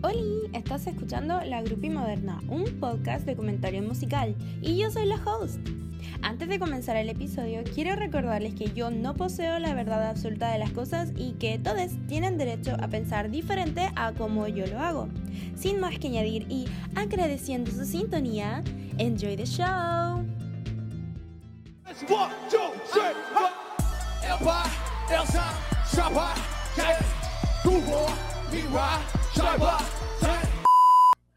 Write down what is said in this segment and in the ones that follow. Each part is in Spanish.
Hola, estás escuchando La Grupi Moderna, un podcast de comentario musical, y yo soy la host. Antes de comenzar el episodio, quiero recordarles que yo no poseo la verdad absoluta de las cosas y que todos tienen derecho a pensar diferente a como yo lo hago. Sin más que añadir y agradeciendo su sintonía, enjoy the show.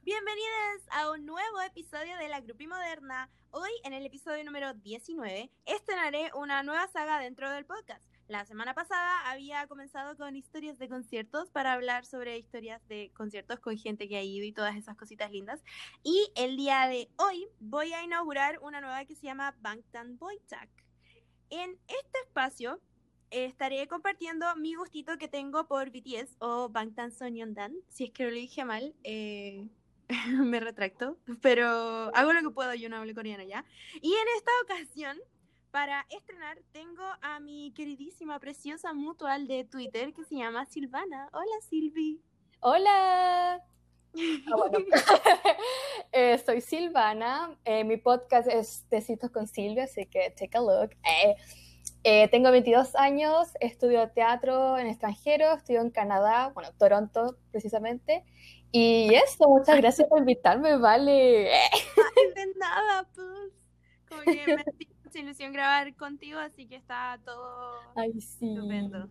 Bienvenidos a un nuevo episodio de La Grupi Moderna. Hoy, en el episodio número 19, estrenaré una nueva saga dentro del podcast. La semana pasada había comenzado con historias de conciertos para hablar sobre historias de conciertos con gente que ha ido y todas esas cositas lindas. Y el día de hoy voy a inaugurar una nueva que se llama Bangtan Boytak. En este espacio estaré compartiendo mi gustito que tengo por BTS o Bangtan Sonyeondan. Si es que lo dije mal, eh, me retracto, pero hago lo que puedo, yo no hablo coreano ya. Y en esta ocasión, para estrenar, tengo a mi queridísima, preciosa mutual de Twitter que se llama Silvana. Hola, Silvi. Hola. Ah, eh, soy Silvana. Eh, mi podcast es Tecitos con Silvia, así que take a look. Eh, tengo 22 años, estudio teatro en extranjero, estudio en Canadá, bueno, Toronto precisamente, y eso, muchas gracias por invitarme, vale. de nada, pues. Como que me hace mucha ilusión grabar contigo, así que está todo Ay, sí. estupendo.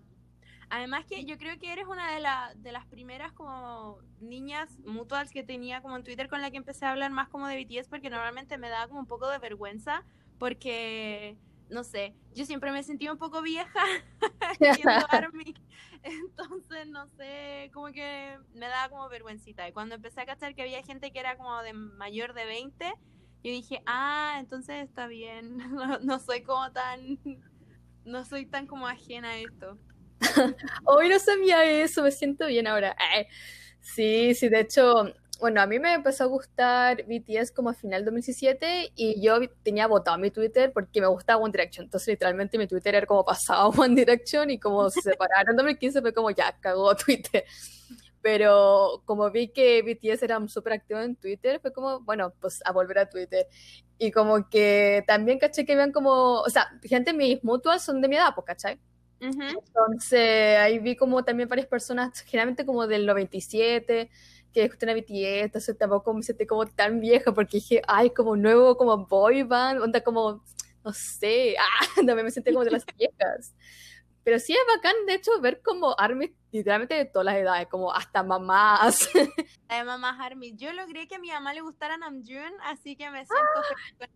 Además que yo creo que eres una de, la, de las primeras como niñas mutuals que tenía como en Twitter con la que empecé a hablar más como de BTS porque normalmente me daba como un poco de vergüenza porque no sé, yo siempre me sentía un poco vieja siendo ARMY, entonces no sé, como que me daba como vergüencita. Y cuando empecé a cachar que había gente que era como de mayor de 20, yo dije, ah, entonces está bien, no, no soy como tan, no soy tan como ajena a esto. Hoy no sabía eso, me siento bien ahora. Ay, sí, sí, de hecho, bueno, a mí me empezó a gustar BTS como a final de 2017 y yo tenía votado mi Twitter porque me gustaba One Direction. Entonces, literalmente mi Twitter era como pasado One Direction y como se separaron en 2015 fue como ya, cagó Twitter. Pero como vi que BTS era súper activo en Twitter, fue como, bueno, pues a volver a Twitter. Y como que también caché que vean como, o sea, gente, mis mutuals son de mi edad, pues, ¿cachai? Uh -huh. Entonces ahí vi como también varias personas, generalmente como del 97, que escuchan a BTS, entonces tampoco me sentí como tan vieja porque dije, ay, como nuevo, como boy band, onda como, no sé, ah, no me sentí como de las viejas. Pero sí es bacán, de hecho, ver como ARMY literalmente de todas las edades, como hasta mamás. De mamás ARMY. Yo logré que a mi mamá le gustara Namjoon, así que me siento ¡Ah!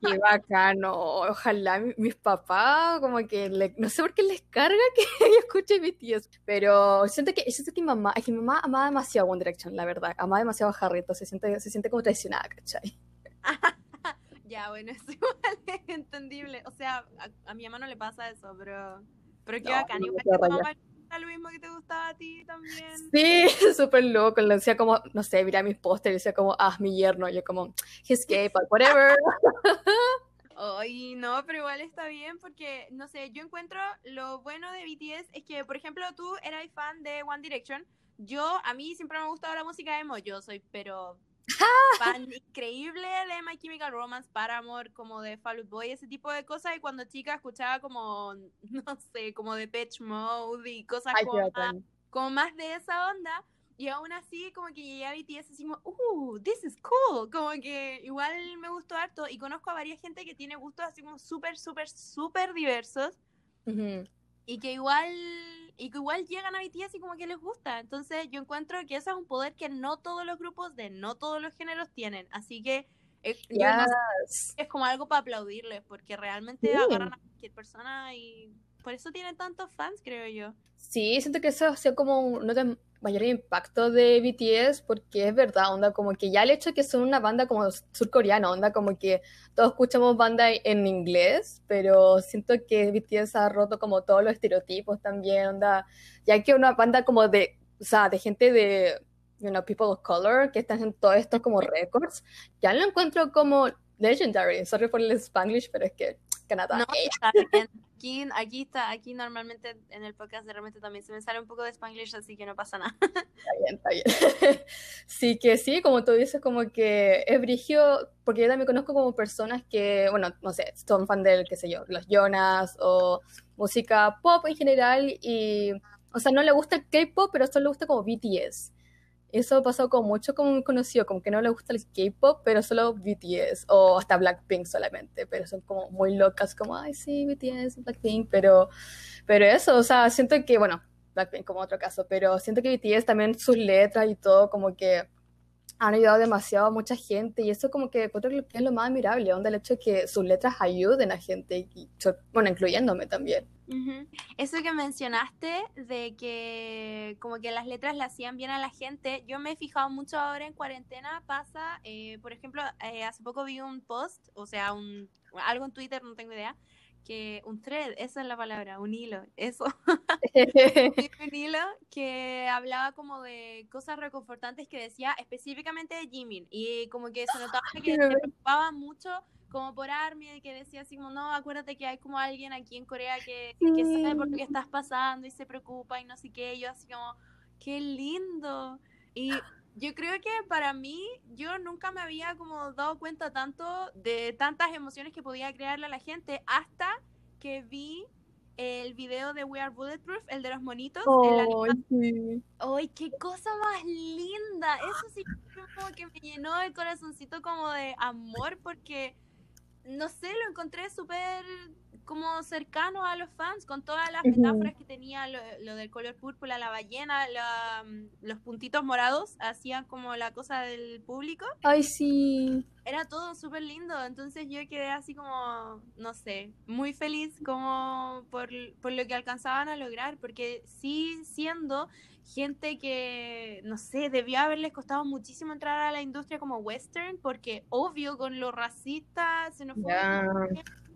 Qué bacano. Ojalá mis papás, como que le, no sé por qué les carga que yo escuche BTS, pero siento que, siento que mi mamá, es que mi mamá amaba demasiado One Direction, la verdad, amaba demasiado a Harry, entonces se siente, se siente como traicionada, ¿cachai? ya, bueno, es igual es entendible. O sea, a, a, mi mamá no le pasa eso, pero, pero qué no, bacán. Igual lo mismo que te gustaba a ti también. Sí, súper loco. Le decía como, no sé, mira mis pósteres, decía como, ah, mi yerno. Yo como, his gay, but whatever. Ay, no, pero igual está bien porque, no sé, yo encuentro lo bueno de BTS es que, por ejemplo, tú eras fan de One Direction. Yo, a mí siempre me ha gustado la música emo. Yo soy, pero fan increíble de My Chemical Romance, Paramore, como de Fall Out Boy, ese tipo de cosas. Y cuando chica escuchaba como, no sé, como de Pitch Mode y cosas como, más, como, más, de esa onda. Y aún así, como que llegué a BTS así como, uh, this is cool. Como que igual me gustó harto. Y conozco a varias gente que tiene gustos así como súper, súper, súper diversos. Uh -huh. Y que igual y que igual llegan a BTS y como que les gusta. Entonces yo encuentro que eso es un poder que no todos los grupos de no todos los géneros tienen. Así que es, yes. no sé, es como algo para aplaudirles, porque realmente agarran a cualquier persona y por eso tienen tantos fans, creo yo. Sí, siento que eso sido como un mayor impacto de BTS, porque es verdad, onda, como que ya el hecho de que son una banda como surcoreana, onda, como que todos escuchamos banda en inglés, pero siento que BTS ha roto como todos los estereotipos también, onda, ya que una banda como de, o sea, de gente de, you know, people of color, que están en todos estos como récords, ya lo encuentro como legendary, sorry por el Spanglish, pero es que Canadá. No, está bien. Aquí, aquí está, aquí normalmente en el podcast de repente también se me sale un poco de Spanglish, así que no pasa nada. Está bien, está bien. Sí, que sí, como tú dices, como que es brigio, porque yo también conozco como personas que, bueno, no sé, son fan del, qué sé yo, los Jonas o música pop en general y, o sea, no le gusta el K-pop, pero solo le gusta como BTS. Eso pasó con mucho como conocido, como que no le gusta el K-pop, pero solo BTS, o hasta Blackpink solamente, pero son como muy locas, como, ay, sí, BTS, Blackpink, pero, pero eso, o sea, siento que, bueno, Blackpink como otro caso, pero siento que BTS también sus letras y todo, como que han ayudado demasiado a mucha gente y eso como que creo que es lo más admirable, donde el hecho de que sus letras ayuden a gente, y, bueno, incluyéndome también. Eso que mencionaste de que como que las letras le hacían bien a la gente, yo me he fijado mucho ahora en cuarentena, pasa, eh, por ejemplo, eh, hace poco vi un post, o sea, un, algo en Twitter, no tengo idea, que un thread, esa es la palabra, un hilo, eso. un hilo que hablaba como de cosas reconfortantes que decía específicamente de Jimin y como que se notaba que se preocupaba mucho como por Army, que decía así como, no, acuérdate que hay como alguien aquí en Corea que, que sabe por qué estás pasando y se preocupa y no sé qué, yo así como, qué lindo. Y yo creo que para mí, yo nunca me había como dado cuenta tanto de tantas emociones que podía crearle a la gente hasta que vi el video de We Are Bulletproof, el de los monitos. ¡Ay, qué cosa más linda! Eso sí como que me llenó el corazoncito como de amor porque no sé, lo encontré súper como cercano a los fans, con todas las metáforas que tenía lo, del color púrpura, la ballena, mm, los puntitos morados, hacían como la cosa del público. Ay, sí. Era todo súper lindo, entonces yo quedé así como, no sé, muy feliz como por, por lo que alcanzaban a lograr, porque sí siendo gente que, no sé, debió haberles costado muchísimo entrar a la industria como western, porque obvio con lo racista, se nos fue...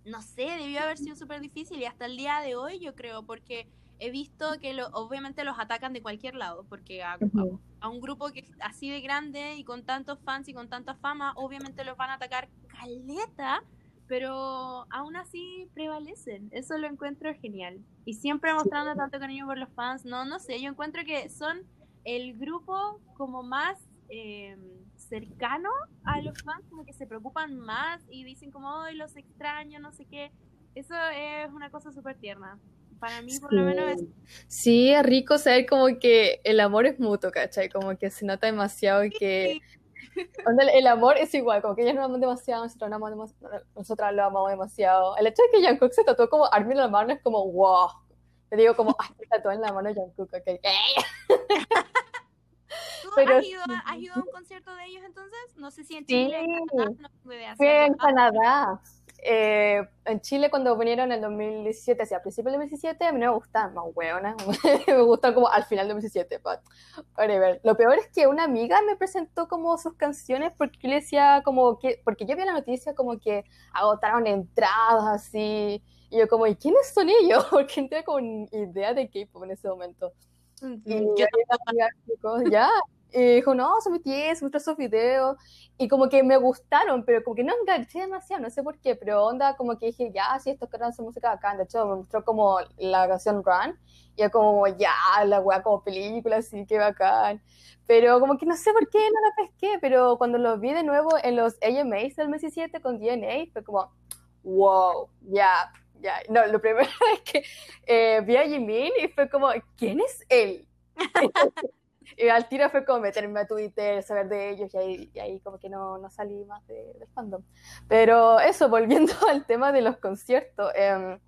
No sé, debió haber sido súper difícil y hasta el día de hoy yo creo, porque he visto que lo, obviamente los atacan de cualquier lado, porque a, a, un grupo que así de grande y con tantos fans y con tanta fama, obviamente los van a atacar caleta, pero aún así prevalecen. Eso lo encuentro genial. Y siempre mostrando tanto cariño por los fans. No, no sé, yo encuentro que son el grupo como más em, cercano a los fans, como que se preocupan más y dicen como, hoy los extraño, no sé qué. Eso es una cosa súper tierna. Para mí, por lo menos, es... Sí, es rico saber como que el amor es mutuo, ¿cachai? Como que se nota demasiado que el amor es igual, como que ellos nos aman demasiado, nosotros, no amamos, nosotras lo amamos demasiado. El hecho de que Jungkook se tatuó como Armin en la mano es como, wow. Le digo como, ay, se tatuó en la mano Jungkook, ok. ¿Tú Pero, has, ido, has, ido, a un concierto de ellos entonces? No sé si en Chile, sí, en Canadá, no. Fui en Canadá. Eh, en Chile cuando vinieron en el 2017, hacia principios del 2017, a mí no me gustan, más hueonas, me gustan como al final del 2017, but whatever. Lo peor es que una amiga me presentó como sus canciones porque le decía como que, porque yo vi la noticia como que agotaron entradas así, y yo como, ¿y quiénes son ellos? Porque no tenía como idea de K-pop en ese momento. Y yo, ya, y dijo, no, son BTS, muestra sus videos, y como que me gustaron, pero como que no enganché demasiado, no sé por qué, pero onda como que dije, ya, sí, estos caras son música acá, de hecho me mostró como la canción Run, y yo como, ya, la weá como película, así, que bacán, pero como que no sé por qué no la pesqué, pero cuando lo vi de nuevo en los AMAs del mes 17 con DNA, fue como, wow, ya, ya, no, lo primero es que eh, vi a Jimin y fue como, ¿quién es él? Y al tiro fue como meterme a Twitter, saber de ellos y ahí, y ahí como que no, no salí más de, del fandom. Pero eso, volviendo al tema de los conciertos. Eh,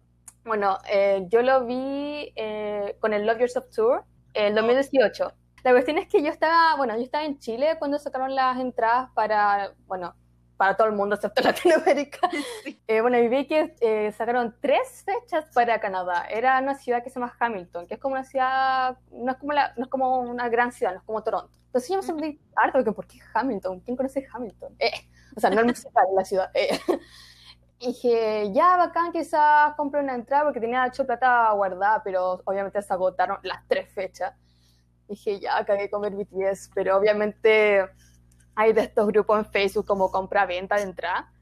bueno, eh, yo lo vi eh, con el Love Yourself Tour en 2018. La cuestión es que yo estaba, bueno, yo estaba en Chile cuando sacaron las entradas para, bueno, para todo el mundo excepto Latinoamérica. Eh, bueno, y vi que eh, sacaron tres fechas para Canadá. Era una ciudad que se llama Hamilton, que es como una ciudad, no es como, la, no es como una gran ciudad, no es como Toronto. Entonces yo me sentí harto, porque ¿por qué Hamilton? ¿Quién conoce Hamilton? Eh, o sea, no es musical la ciudad. Y dije, ya bacán, quizás compre una entrada porque tenía hecho plata guardada, pero obviamente se agotaron las tres fechas. dije, ya, cagué con el BTS, pero obviamente hay de estos grupos en Facebook como compra-venta de entrada.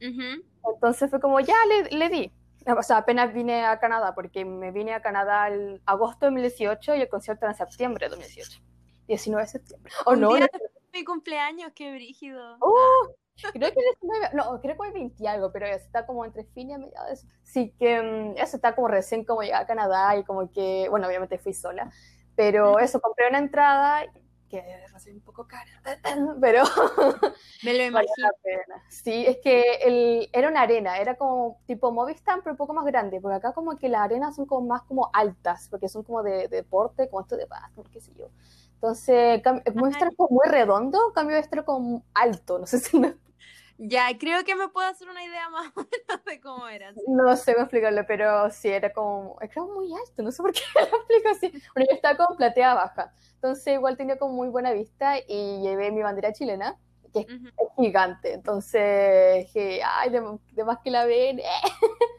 Entonces fue como, ya le, le, di. o sea, apenas vine a Canadá, porque me vine a Canadá el agosto de 2018 y el concierto era en septiembre de 2018. 19 de septiembre. ¿O Un no? día de mi cumpleaños, qué brígido. ¡Uh! creo que 19, no, creo que hay 20 y algo, pero eso está como entre fin y a mediados. Sí que mm, eso está como recién como llegué a Canadá y como que, bueno, obviamente fui sola, pero eso, compré una entrada que va a ser un poco cara, pero Me lo imagino. Sí, es que el, era una arena, era como tipo Movistar, pero un poco más grande, porque acá como que las arenas son como más como altas, porque son como de, de deporte, como esto de básquet, qué sé yo. Entonces, Movistar es como muy redondo, cambio era como alto, no sé si me Ya, creo que me puedo hacer una idea más o menos de cómo eran. No sé cómo explicarlo, pero sí, era como, era como muy alto, no sé por qué lo explico así. Bueno, yo estaba con platea baja, entonces igual tenía como muy buena vista y llevé mi bandera chilena, que es, Ujú. es gigante, entonces dije, ay, de, de más que la ven, eh".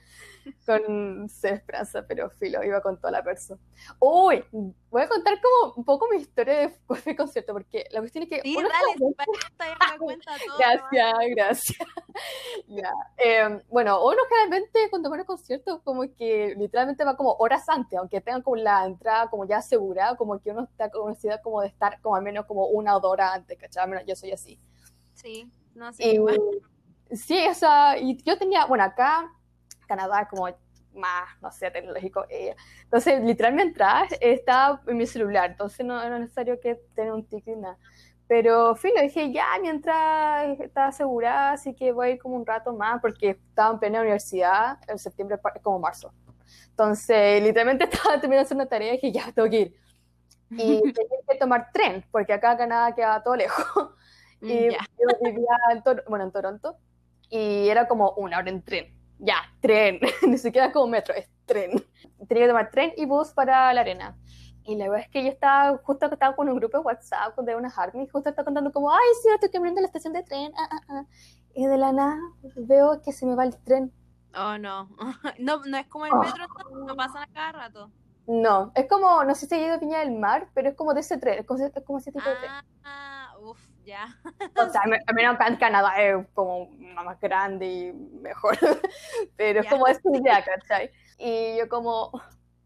con esperanza, pero filo, iba con toda la persona. Uy, voy a contar como un poco mi historia de, de concierto, porque la cuestión es que... Sí, dale, me cuenta todo. Gracias, gracias. Ya. Eh, bueno, uno generalmente cuando va a conciertos como que literalmente va como horas antes, aunque tengan como la entrada como ya asegurada, como que uno está con necesidad como de estar como al menos como una o dos horas antes, ¿cachai? Al menos yo soy así. Sí, no sé. Sí, o sea, y yo tenía, bueno, acá Canadá como más, no sé, tecnológico. eh, entonces, literalmente entraba, estaba en mi celular, entonces no era necesario que tener un ticket ni nada. Pero, filo, dije, ya, mi entrada está asegurada, así que voy a ir como un rato más, porque estaba en plena universidad, en septiembre, como marzo. Entonces, literalmente estaba terminando una tarea y dije, ya, tengo que ir. Y tenía que tomar tren, porque acá Canadá queda todo lejos. Y Ya. yo vivía en, bueno, en Toronto y era como una hora en tren. Ya, tren. Ni siquiera como metro, es tren. Tenía que tomar tren y bus para la arena. Y la verdad es que yo estaba, justo estaba con un grupo de WhatsApp de unas armies, justo estaba contando como, ay, sí, estoy caminando a la estación de tren. ah, ah, ah". Y de la nada veo que se me va el tren. Oh, no. No, no es como el Oh. metro, no pasan a cada rato. No, es como, no sé si he ido a Viña del Mar, pero es como de ese tren, es como, es como ese tipo de tren. Ah, ya. O sea, me- al menos acá en Canadá es como más grande y mejor. Pero es como esa idea, ¿cachai? Y yo como,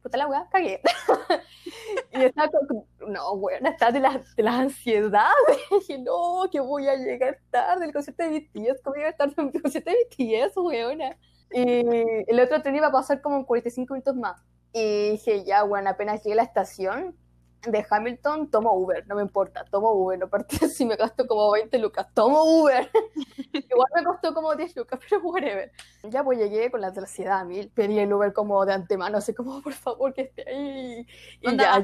puta la weá, cagué. y estaba como, no, bueno, está de las, de las ansiedades. dije, no, que voy a llegar tarde el concierto de BTS, ¿cómo voy a llegar tarde el concierto de BTS, weona? Y el otro tren iba a pasar como en 45 minutos más. Y dije, ya, bueno, apenas llegué a la estación de Hamilton, tomo Uber, no me importa, tomo Uber, aparte si me gasto como 20 lucas, tomo Uber. Igual me costó como 10 lucas, pero whatever. Ya pues llegué con la ansiedad a mil, pedí el Uber como de antemano, así como, por favor, que esté ahí. Y ya,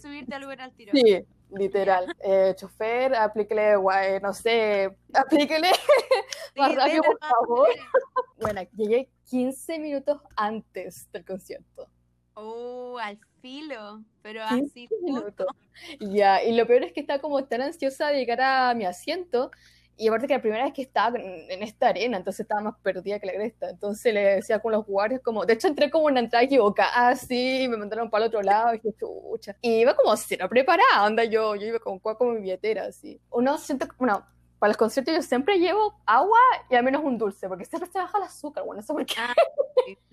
subirte al Uber al tiro. sí, literal. Eh, chofer, aplíquele, guay, no sé, aplíquele más rápido, por favor. Bueno, llegué 15 minutos antes del concierto. Oh, al filo. Pero 15 así minutos. Ya, y lo peor es que estaba como tan ansiosa de llegar a mi asiento. Y aparte que la primera vez que estaba en, esta arena, entonces estaba más perdida que la cresta. Entonces le decía con los guardias como, de hecho entré como una entrada equivocada, así, y me mandaron para el otro lado, y dije, chucha. Y iba como cero preparada, onda yo, yo iba con con mi billetera, así. Uno siento, bueno, para los conciertos yo siempre llevo agua y al menos un dulce, porque siempre se baja el azúcar, bueno, no sé por qué. Ah.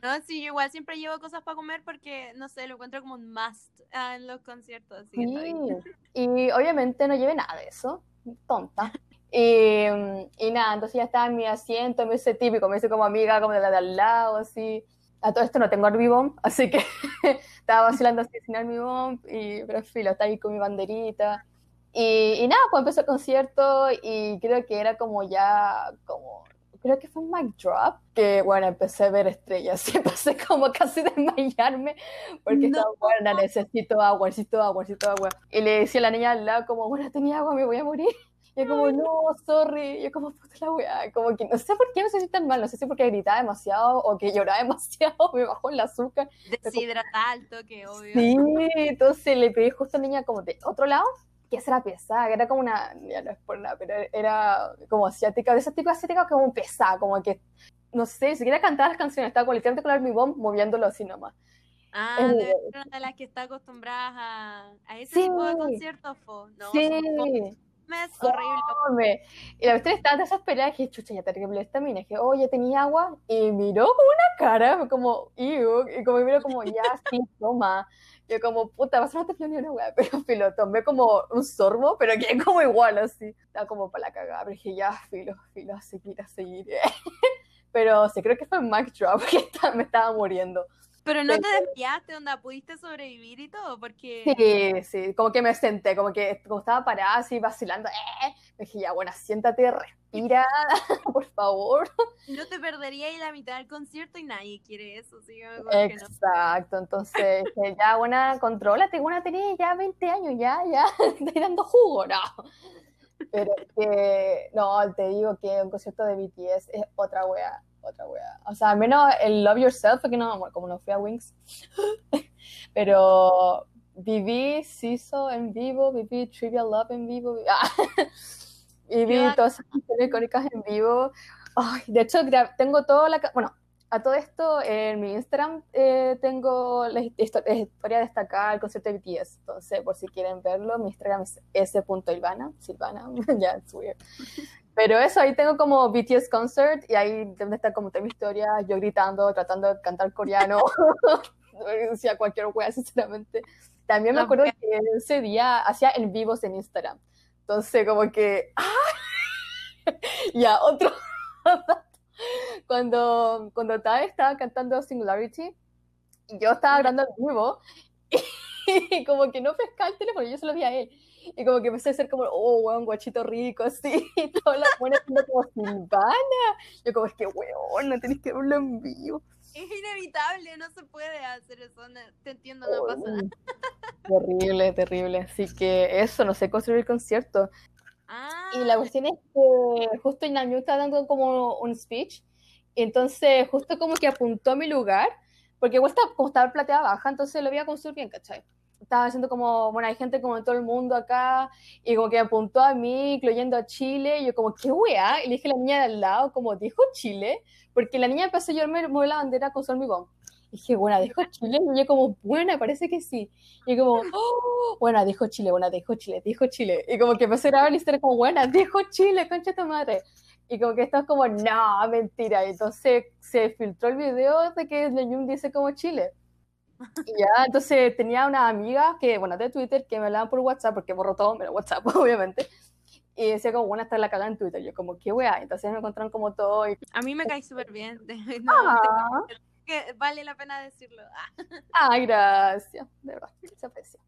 No, sí, yo igual siempre llevo cosas para comer porque, no sé, lo encuentro como un must ah, en los conciertos. Así. Sí. Y obviamente no llevé nada de eso, tonta. Y, y nada, entonces ya estaba en mi asiento, me hice típico, me hice como amiga, como de la de al lado, así. A todo esto no tengo Arbibomb, así que estaba vacilando así sin Arbibomb, y, pero filo, está ahí con mi banderita. Y, y nada, pues empezó el concierto y creo que era como ya, como, creo que fue un mic drop, que bueno, empecé a ver estrellas y empecé como casi desmayarme porque No. estaba, bueno, necesito agua, necesito agua, necesito agua. Y le decía a la niña al lado como, bueno, tenía agua, me voy a morir. Y yo como, no, sorry. Y yo como, puta la weá. Como que no sé por qué me sentí tan mal. No sé si porque gritaba demasiado o que lloraba demasiado. Me bajó el azúcar. Deshidratar al toque, obvio. Sí, entonces le pedí justo a la niña como de otro lado. Que esa era pesada, que era como una, ya no es por nada, pero era como asiática, de ese tipo asiática como pesada, como que, no sé, si quería cantar las canciones, estaba con literalmente con el armibomb moviéndolo así nomás. Ah, Es ser una de las que está acostumbradas a, a ese Sí. tipo de conciertos. No, sí, mes horrible. Y la cuestión estaba desesperada, dije, chucha, ya te arreglé esta mina. Dije, oye, tenía agua. Y miró con una cara, como, y como miró como, ya, sí, toma. Yo como, puta, vas a te ni una weá, pero filo, tomé como un sorbo, pero que como igual, así. Estaba como para la cagada, pero dije, ya, filo, filo, a seguir, a seguir. Pero sí, creo que fue Mac Drop que me estaba muriendo. Pero no te desviaste, onda, pudiste sobrevivir y todo, porque... Sí, sí, como que me senté, como que como estaba parada así vacilando, eh, dije, ya, bueno, siéntate, respira, por favor. No te perdería la mitad del concierto y nadie quiere eso, sí, que no. Exacto, entonces, dije, ya, buena, contrólate, buena, tenés ya 20 años, ya, ya, estoy dando jugo, no. Pero es que, no, te digo que un concierto de BTS es otra wea, otra wea. O sea, al menos el Love Yourself, que no, como no fui a Wings, pero viví Siso en vivo, viví Trivial Love en vivo, vi- ah, y vi Yo- todas esas canciones icónicas en vivo. Ay, de hecho, tengo toda la... Bueno, a todo esto, en mi Instagram eh, tengo la histo- la historia destacada del concierto de BTS. Entonces, por si quieren verlo, mi Instagram es s.ilvana, Silvana, ya, it's weird. Pero eso, ahí tengo como BTS concert y ahí donde está como toda mi historia, yo gritando, tratando de cantar coreano, decía cualquier wea, sinceramente. También me acuerdo que ese día hacía en vivos en Instagram. Entonces, como que... ¡ah! ya, otro... cuando, cuando Tai estaba cantando Singularity, yo estaba grabando en vivo y como que no pescaba el teléfono, yo se lo vi a él. Y como que empecé a ser como, oh, weón, guachito rico, así. Y todas las buenas como Silvana. Yo como, es que, weón, no tenés que verlo en vivo. Es inevitable, no se puede hacer eso, no- te entiendo, no pasa nada. Terrible, terrible. Así que eso, no sé construir el concierto. Ah, Y la cuestión es que justo Inamio estaba dando como un speech, entonces justo como que apuntó a mi lugar, porque igual estaba, como estaba en platea baja, entonces lo veía construir bien, ¿cachai? Estaba haciendo como, bueno, hay gente como de todo el mundo acá, y como que apuntó a mí, incluyendo a Chile, y yo como, ¿qué weá? Y le dije a la niña de al lado, como, ¿dijo Chile? Porque la niña empezó a llorarme, mover la bandera con su hormigón. Y dije, bueno, dijo Chile, y yo como, buena, parece que sí. Y como, oh, bueno, dijo Chile, bueno, dijo Chile, dijo Chile. Y como que empecé a grabar la historia como, buena, dijo Chile, concha tu madre. Y como que esto es como, no, mentira. Y entonces se filtró el video de que Leñun dice como Chile. Y ya, entonces tenía una amiga que, bueno, de Twitter, que me hablaban por WhatsApp, porque borró todo, menos WhatsApp, obviamente. Y decía como, bueno, está la cagada en Twitter. Yo como, qué weá. Entonces me encontraron como todo y, a mí me cae súper bien, no, ah, que vale la pena decirlo. Ah. ay, gracias. De verdad, se aprecia.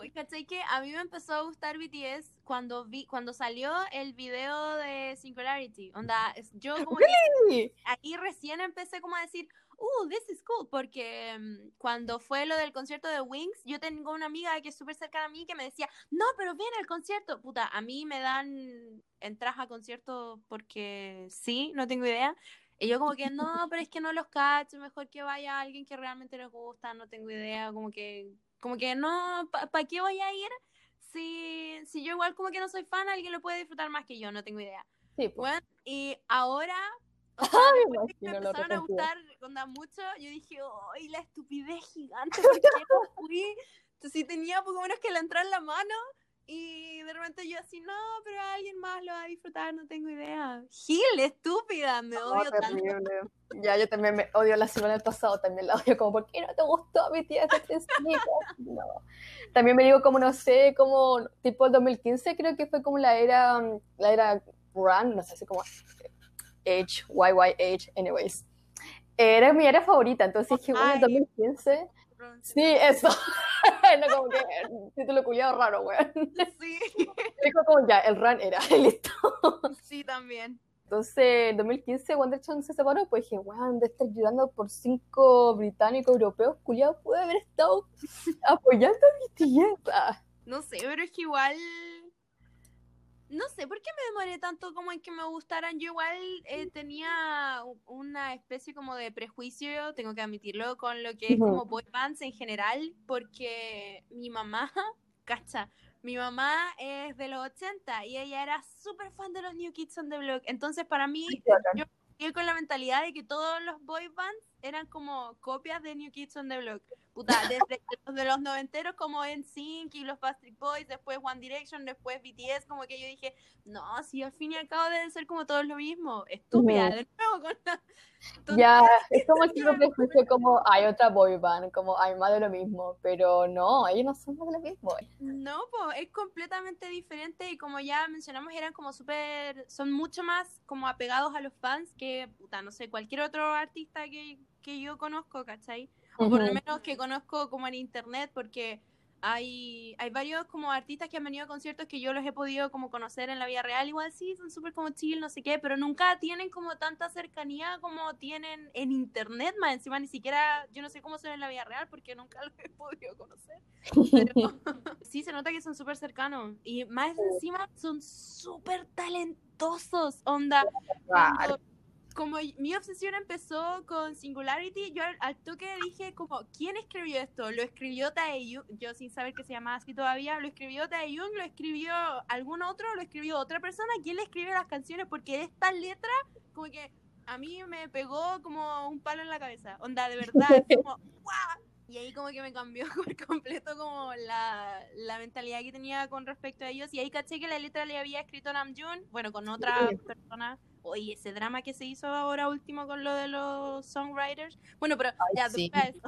Uy, ¿cachai que a mí me empezó a gustar BTS cuando vi cuando salió el video de Singularity? Onda, yo como que aquí recién empecé como a decir, uh, this is cool, porque mm, cuando fue lo del concierto de Wings, yo tengo una amiga que es súper cercana a mí que me decía, no, pero ven al concierto. Puta, a mí me dan entradas a conciertos porque sí, no tengo idea. Y yo como que, no, pero es que no los cacho, mejor que vaya alguien que realmente les gusta, no tengo idea, como que, como que no, ¿para qué voy a ir? Si, si yo igual como que no soy fan, alguien lo puede disfrutar más que yo, no tengo idea. Sí, pues. Bueno, y ahora, o sea, Ay, después de que me empezaron a gustar onda, mucho, yo dije, ¡ay, la estupidez gigante! ¿Por qué no fui? Entonces, sí tenía poco menos que la entrada en la mano y de repente yo así, no, pero alguien más lo va a disfrutar, no tengo idea. Gil, estúpida, me No, odio tanto. terrible. Ya, yo también me odio la semana del pasado, también la odio como, ¿por qué no te gustó mi tía desde? No. También me digo como, no sé, como tipo el 2015 creo que fue como la era, la era Run, no sé si como Age, YYH, anyways. Era mi era favorita, entonces dije, bueno, Ay. 2015, sí, eso. no, como que título culiado raro, weón. Sí, Dijo como ya, el Run era, listo. sí, también. Entonces, en 2015, Wonder Chong se separó, pues dije, weón, de estar llorando por cinco británicos europeos, culiados, puede haber estado apoyando a mi tierra. No sé, pero es que igual. No sé por qué me demoré tanto como en que me gustaran. Yo igual eh, tenía una especie como de prejuicio, tengo que admitirlo, con lo que es como boy bands en general, porque mi mamá, cacha, mi mamá es de los 80 y ella era súper fan de los New Kids on the Block. Entonces, para mí, yo con la mentalidad de que todos los boy bands eran como copias de New Kids on the Block. puta, desde los de los noventeros como NSYNC y los Backstreet Boys, después One Direction, después BTS, como que yo dije, no, si al fin y al cabo deben ser como todos lo mismo, estúpida, de nuevo con la... Ya, es como el tipo prejuicio como hay otra boy band, como hay más de lo mismo, pero no, ellos no son más de lo mismo. No, pues es completamente diferente y como ya mencionamos eran como súper, son mucho más como apegados a los fans que, puta, no sé, cualquier otro artista que, que yo conozco, ¿cachai? O por lo menos que conozco como en internet porque hay, hay varios como artistas que han venido a conciertos que yo los he podido como conocer en la vida real, igual sí, son súper como chill, no sé qué, pero nunca tienen como tanta cercanía como tienen en internet, más encima ni siquiera, yo no sé cómo son en la vida real porque nunca los he podido conocer. Pero sí, se nota que son súper cercanos. Y más encima son súper talentosos. Onda, cuando- como mi obsesión empezó con Singularity, yo al, al toque dije como, ¿quién escribió esto? Lo escribió Taeyong, yo sin saber que se llamaba así todavía, lo escribió Taeyong, lo escribió algún otro, lo escribió otra persona, ¿quién le escribió las canciones? Porque esta letra, como que a mí me pegó como un palo en la cabeza. Onda, de verdad, es como, ¡guau! Y ahí como que me cambió por completo como la, la mentalidad que tenía con respecto a ellos. Y ahí caché que la letra le había escrito Namjoon, bueno, con otra Sí. persona. Oye, ese drama que se hizo ahora último con lo de los songwriters. Bueno, pero Ay, ya, sí. eso.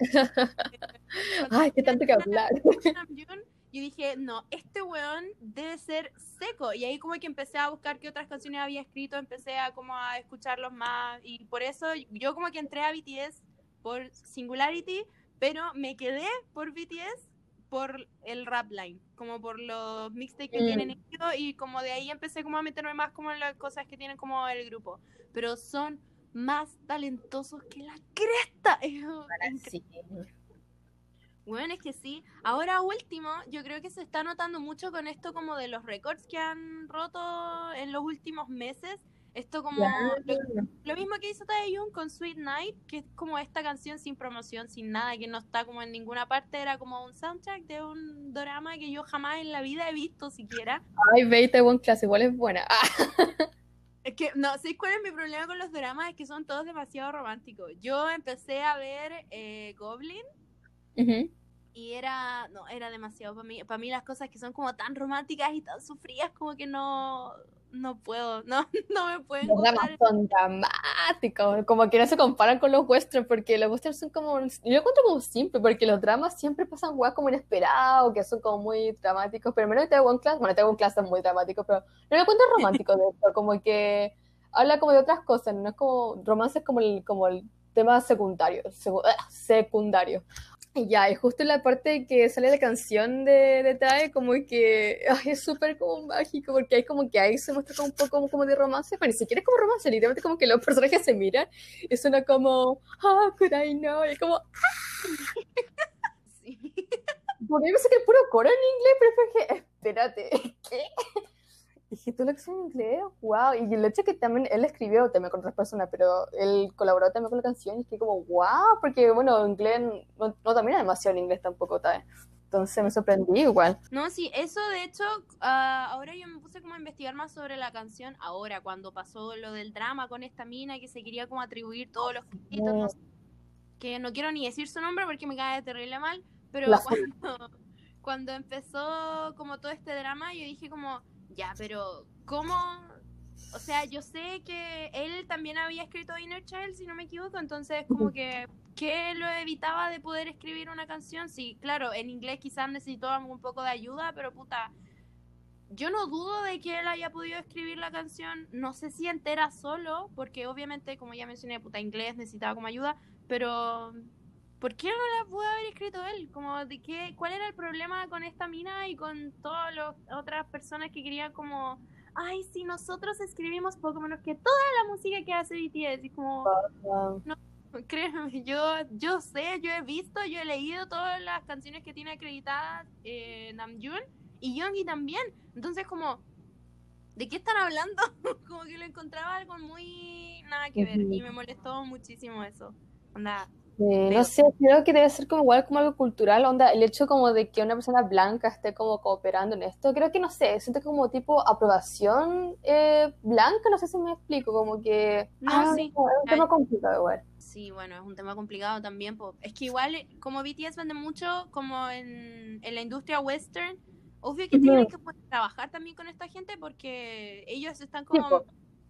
Ay, qué tanto que hablar. Namjoon, yo dije, no, este weón debe ser seco. Y ahí como que empecé a buscar qué otras canciones había escrito, empecé a como a escucharlos más. Y por eso yo como que entré a BTS por Singularity, pero me quedé por BTS por el rap line, como por los mixtapes que Mm. tienen escrito y como de ahí empecé como a meterme más como en las cosas que tienen como el grupo. Pero son más talentosos que la cresta. Sí. Bueno, es que sí. Ahora último, yo creo que se está notando mucho con esto como de los récords que han roto en los últimos meses. Esto como lo, lo mismo que hizo Taeyong con Sweet Night, que es como esta canción sin promoción, sin nada, que no está como en ninguna parte, era como un soundtrack de un drama que yo jamás en la vida he visto siquiera. Ay, ve Taiwan Class, igual es buena. Ah, Es que, no, ¿sabes cuál es mi problema con los dramas? Es que son todos demasiado románticos. Yo empecé a ver eh, Goblin y era, no, era demasiado para mí. Para mí las cosas que son como tan románticas y tan sufridas como que no, no puedo, no, no me pueden Los gustar. son dramáticos, como que no se comparan con los westerns, porque los westerns son como, yo lo encuentro como simple, porque los dramas siempre pasan weas como inesperados, que son como muy dramáticos, pero menos Taiwan Class, bueno, Taiwan Class es muy dramático, pero no lo encuentro romántico de esto, como que habla como de otras cosas, no es como, romance es como el, como el tema secundario, secu- ah, secundario. Y ya, y justo en la parte que sale la canción de, de Tae, como que ay, es súper como mágico, porque hay como que ahí se muestra como un poco como, como de romance, pero ni siquiera es como romance, literalmente como que los personajes se miran y suena como, ah, could I know, y como, Sí. porque yo pensé que el puro coro en inglés, pero fue que, espérate, ¿qué? Dije, ¿tú lo que es en inglés? Wow, y el hecho que también él escribió también con otras personas, pero él colaboró también con la canción, y que como, wow, porque bueno, inglés no, no domina demasiado el inglés tampoco, Tae. Entonces me sorprendí igual. No, sí, eso de hecho, ah, ahora yo me puse como a investigar más sobre la canción, ahora cuando pasó lo del drama con esta mina que se quería como atribuir todos los créditos, no sé, que no quiero ni decir su nombre porque me cae terrible mal, pero La cuando, cuando empezó como todo este drama, yo dije como, ya, pero ¿cómo? O sea, yo sé que él también había escrito Inner Child, si no me equivoco, entonces como que, ¿qué lo evitaba de poder escribir una canción? Sí, claro, en inglés quizás necesitó un poco de ayuda, pero puta, yo no dudo de que él haya podido escribir la canción, no sé si entera solo, porque obviamente, como ya mencioné, puta, inglés necesitaba como ayuda, pero ¿por qué no la pudo haber escrito él? Como de qué, ¿Cuál era el problema con esta mina y con todas las otras personas que querían como, ay, si nosotros escribimos poco menos que toda la música que hace BTS, y como, Wow. créeme, yo, yo sé, yo he visto, yo he leído todas las canciones que tiene acreditadas eh, Namjoon y Yoongi también, entonces como, ¿de qué están hablando? como que lo encontraba algo muy nada que ver y me molestó muchísimo eso. Onda, no sé, creo que debe ser como igual como algo cultural, onda, el hecho como de que una persona blanca esté como cooperando en esto, creo que no sé, siento como tipo aprobación eh, blanca, no sé si me explico, como que no, ah, sí. es un tema complicado igual. Sí, bueno, es un tema complicado también. Es que igual, como BTS vende mucho como en, en la industria western, obvio que tienen que trabajar también con esta gente porque ellos están como,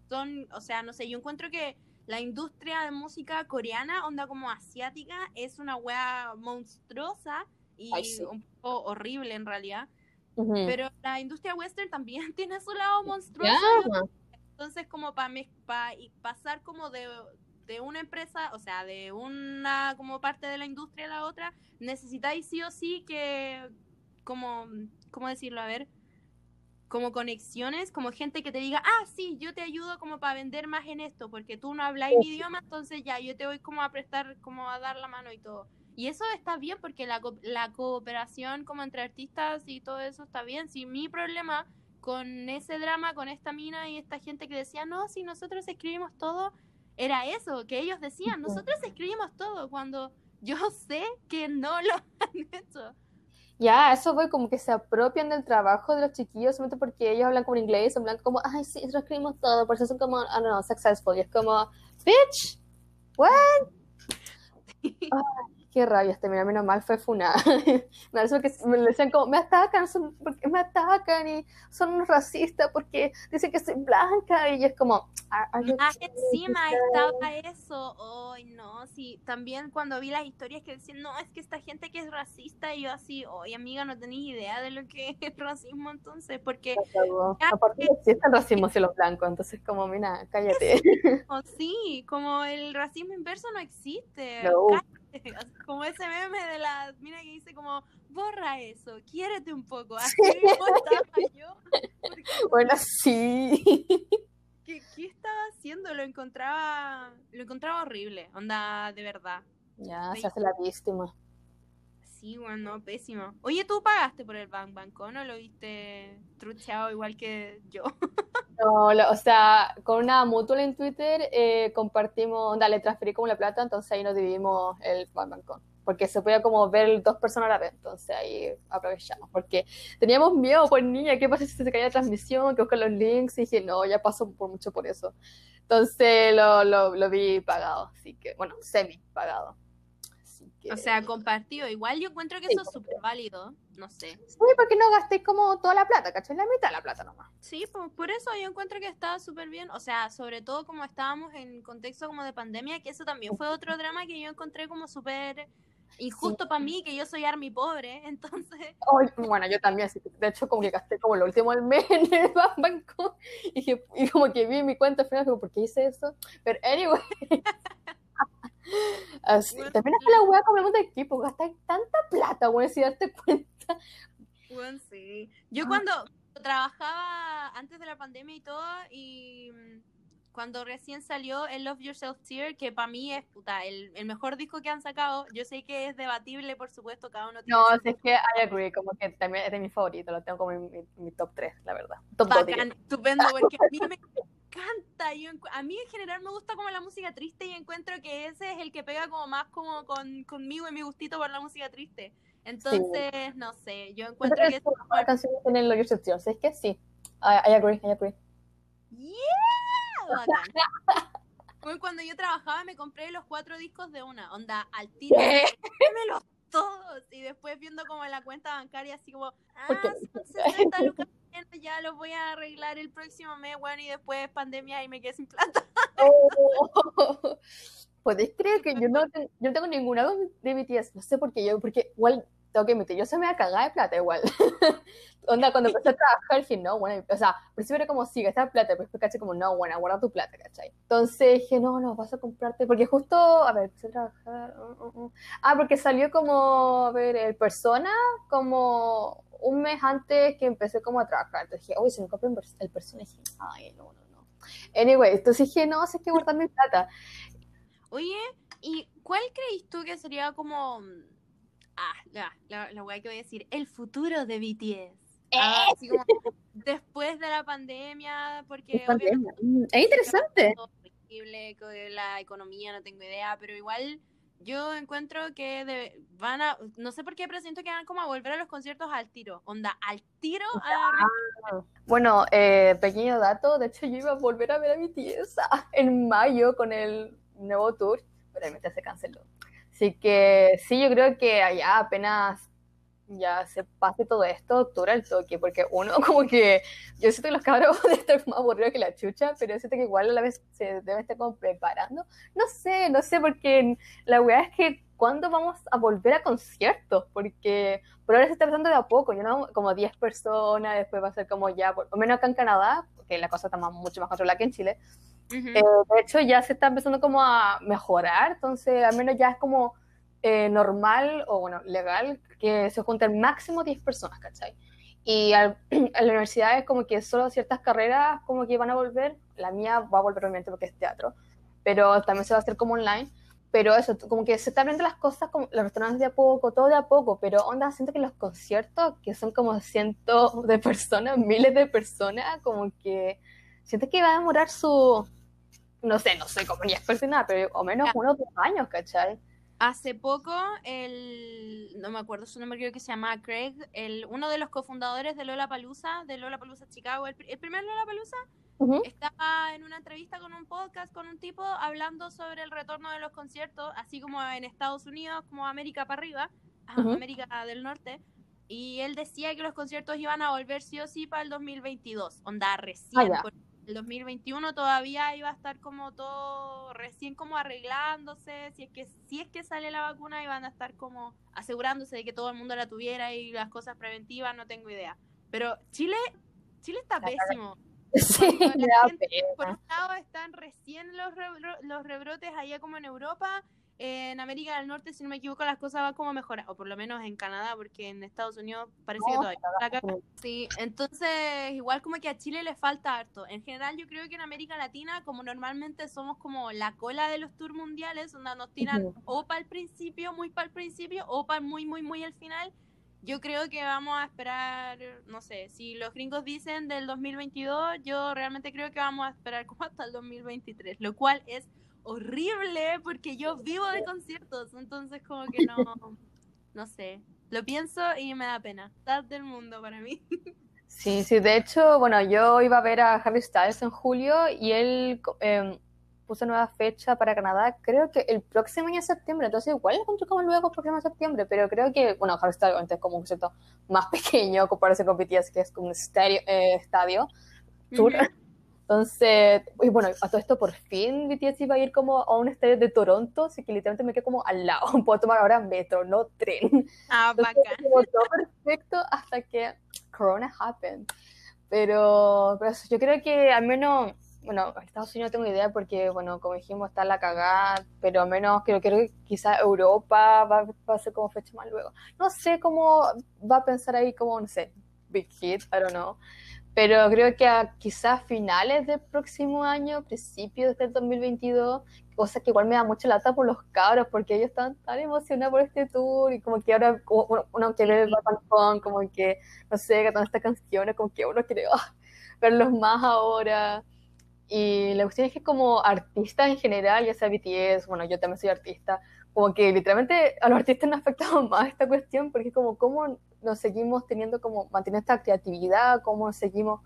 son, o sea, no sé, yo encuentro que la industria de música coreana, onda como asiática, es una wea monstruosa y un poco horrible en realidad. Pero la industria western también tiene su lado monstruoso. Entonces, como para pasar como de, de, una empresa, o sea, de una como parte de la industria a la otra, necesitáis sí o sí que, como, ¿cómo decirlo? A ver, como conexiones, como gente que te diga, ah, sí, yo te ayudo como para vender más en esto, porque tú no hablas mi idioma, entonces ya, yo te voy como a prestar, como a dar la mano y todo. Y eso está bien porque la, la cooperación como entre artistas y todo eso está bien. Si mi problema con ese drama, con esta mina y esta gente que decía, no, si nosotros escribimos todo, era eso, que ellos decían, nosotros escribimos todo, cuando yo sé que no lo han hecho. Ya, eso fue como que se apropian del trabajo de los chiquillos solamente porque ellos hablan como inglés, hablan como, ay, sí, lo escribimos todo, por eso son como, I don't know, successful. Y es como, bitch, what? qué rabia este, mira, menos mal fue Funa. me que me decían como, me atacan, son, porque me atacan y son unos racistas porque dicen que soy blanca y es como, ah, encima estaba eso, ay no, sí, también cuando vi las historias que decían, no, es que esta gente que es racista y yo así, oye amiga, no tenéis idea de lo que es racismo entonces, porque... Aparte existe el racismo hacia los blancos, entonces como, mira, cállate. sí, como el racismo inverso no existe. como ese meme de la mina que dice como, borra eso, quiérete un poco, así estaba yo. Bueno, sí. ¿Qué, ¿Qué, estaba haciendo? Lo encontraba, lo encontraba horrible, onda, de verdad. Ya, se hace la víctima. Sí, bueno, pésimo. Oye, ¿tú pagaste por el Bank Banco? ¿No lo viste trucheado igual que yo? No, o sea, con una mutua en Twitter eh, compartimos, dale, transferí como la plata, entonces ahí nos dividimos el Bank Banco. Porque se podía como ver dos personas a la vez, entonces ahí aprovechamos. Porque teníamos miedo, pues niña, ¿qué pasa si se caía la transmisión? Que buscan los links, y dije, no, ya pasó por mucho por eso. Entonces lo, lo, lo vi pagado, así que, bueno, semi pagado. O sea, compartido. Igual yo encuentro que eso es súper válido. No sé. Sí, porque no gasté como toda la plata, ¿cachai? La mitad de la plata nomás. Sí, pues por eso yo encuentro que estaba súper bien. O sea, sobre todo como estábamos en contexto como de pandemia, que eso también fue otro drama que yo encontré como súper injusto para mí, que yo soy army pobre, entonces... bueno, yo también, de hecho como que gasté como lo último del mes en el banco y, y como que vi mi cuenta al final, como, ¿por qué hice eso? Pero anyway... Así, también es la weá con el equipo, gastar tanta plata, weón, si darte cuenta. Bueno, sí. Yo ah. cuando trabajaba antes de la pandemia y todo, y mm, cuando recién salió el Love Yourself Tear, que para mí es puta, el, el, mejor disco que han sacado. Yo sé que es debatible, por supuesto, cada uno tiene. No, es que I agree, como que también es de mi favorito, lo tengo como en mi, top 3, la verdad. Top Bacán, estupendo, porque a mí me encanta. Yo, a mí en general me gusta como la música triste y encuentro que ese es el que pega como más como con, conmigo y mi gustito por la música triste. Entonces, no sé, yo encuentro que... La canción tiene el es que sí, I, I, agree, I agree. Yeah, cuando yo trabajaba me compré los cuatro discos de una, onda, al tiro, los todos, y después viendo como en la cuenta bancaria así como, ah, son 60 lucas ya lo voy a arreglar el próximo mes, bueno, y después pandemia y me quedé sin plata. Oh, ¿Podéis creer que yo no, yo no tengo ninguna de BTS? No sé por qué yo, porque igual tengo que admitir, yo se me voy a cagar de plata igual. Onda, cuando empecé a trabajar, dije, no, bueno, o sea, principio era como, sí, gastar plata, pero después caché como, no, bueno, guarda tu plata, ¿cachai? Entonces dije, no, no, vas a comprarte, porque justo, a ver, empecé a trabajar, uh, uh, uh. ah, porque salió como, a ver, el Persona, como un mes antes que empecé como a trabajar. Entonces dije, uy, se me compra el personaje. Ay, no, no, no. Anyway, entonces dije, no, sé que guardar mi plata. Oye, ¿y cuál crees tú que sería como... Ah, ya, la, la que voy a decir, el futuro de BTS. Ah, así como después de la pandemia, porque mm, es interesante. la economía, no tengo idea, pero igual Yo encuentro que de- van a, no sé por qué, pero siento que van como a volver a los conciertos al tiro. Onda, al tiro a Bueno, eh, pequeño dato, de hecho yo iba a volver a ver a BTS ah, en mayo con el nuevo tour, pero obviamente se canceló. Así que sí, yo creo que allá apenas ya se pase todo esto, octubre el toque, porque uno como que, yo siento que los cabros a estar más aburridos que la chucha, pero yo siento que igual a la vez se deben estar como preparando. No sé, no sé, porque la weá es que ¿cuándo vamos a volver a conciertos? Porque por ahora se está empezando de a poco, no, como 10 personas, después va a ser como ya, por lo menos acá en Canadá, porque la cosa está más- mucho más controlada que en Chile, Ujú. eh, de hecho, ya se está empezando como a mejorar, entonces al menos ya es como eh, normal o bueno, legal que se junten máximo 10 personas, ¿cachai? Y al- en la universidad es como que solo ciertas carreras como que van a volver, la mía va a volver obviamente porque es teatro, pero también se va a hacer como online. Pero eso, como que se están abriendo las cosas, como los restaurantes de a poco, todo de a poco, pero onda, siento que los conciertos, que son como cientos de personas, miles de personas, como que siento que va a demorar su, no sé, no sé, como ni en nada, pero o menos unos dos años, ¿cachai? Hace poco, el, no me acuerdo su nombre, creo que se llama Craig, el, uno de los cofundadores de Lola Palusa, de Lola Palusa Chicago, el, pri- el primer Lola Palusa, estaba en una entrevista con un podcast con un tipo hablando sobre el retorno de los conciertos, así como en Estados Unidos, como América para arriba. América del Norte. Y él decía que los conciertos iban a volver sí o sí para el 2022, onda recién. Ah. El 2021 todavía iba a estar como todo recién como arreglándose, si es que si es que sale la vacuna iban a estar como asegurándose de que todo el mundo la tuviera y las cosas preventivas, no tengo idea. Pero Chile Chile está La pésimo. Sí, la gente- Por un lado están recién los, los rebrotes allá como en Europa. En América del Norte, si no me equivoco, las cosas van como mejorar. O por lo menos en Canadá, porque en Estados Unidos parece que No, todavía está la caga. Sí, entonces igual como que a Chile le falta harto. En general yo creo que en América Latina, como normalmente somos como la cola de los tours mundiales, donde nos tiran Ujú. o para el principio, muy para el principio, o para muy, muy, muy al final. Yo creo que vamos a esperar, no sé, si los gringos dicen del 2022, yo realmente creo que vamos a esperar como hasta el 2023, lo cual es horrible porque yo vivo de conciertos, entonces como que no, no sé, lo pienso y me da pena. Tad del mundo para mí. Sí, sí, de hecho, bueno, yo iba a ver a Harry Styles en julio y él em, puso nueva fecha para Canadá, creo que el próximo año de septiembre, entonces igual lo encontré como luego el próximo septiembre, pero creo que, bueno, Harry Styles obviamente es como un concierto más pequeño, comparación con BTS, que es como un estadio, eh, estadio tour. Entonces, y bueno, a todo esto por fin BTS iba a ir como a un estadio de Toronto, así que literalmente me quedé como al lado, puedo tomar ahora metro, no tren. Ah, Entonces, bacán. como todo perfecto hasta que Corona happened. Pero, pero yo creo que al menos, bueno, en Estados Unidos no tengo idea porque, bueno, como dijimos, está la cagada, pero al menos creo, creo que quizá Europa va, va a ser como fecha más luego. No sé cómo va a pensar ahí como, no sé, Big Hit, I don't know. Pero creo que a quizás finales del próximo año, principios del 2022, cosa que igual me da mucha lata por los cabros, porque ellos están tan emocionados por este tour y como que ahora uno, uno quiere Bad Bunny, como que, no sé, cantando estas canciones, como que uno quiere ah, verlos más ahora. Y la cuestión es que como artistas en general, ya sea BTS, bueno, yo también soy artista, como que literalmente a los artistas nos ha afectado más esta cuestión, porque como cómo nos seguimos teniendo como, manteniendo esta creatividad, cómo seguimos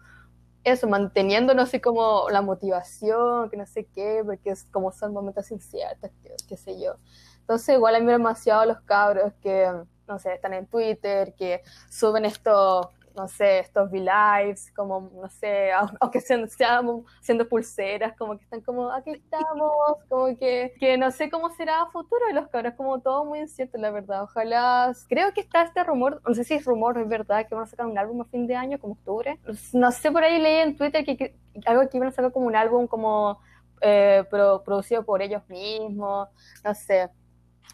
eso, manteniéndonos así como la motivación, que no sé qué, porque es como son momentos inciertos, qué sé yo. Entonces igual admiro demasiado a los cabros que, no sé, están en Twitter, que suben estos, no sé, estos V-Lives, como, no sé, au- aunque sean, sean haciendo pulseras, como que están como, aquí estamos, como que, que no sé cómo será a futuro de los cabros, como todo muy incierto, la verdad. Ojalá, creo que está este rumor, no sé si es rumor es verdad, que van a sacar un álbum a fin de año, como octubre. No sé, por ahí leí en Twitter que, algo que iban a sacar como un álbum como eh, pro- producido por ellos mismos, no sé.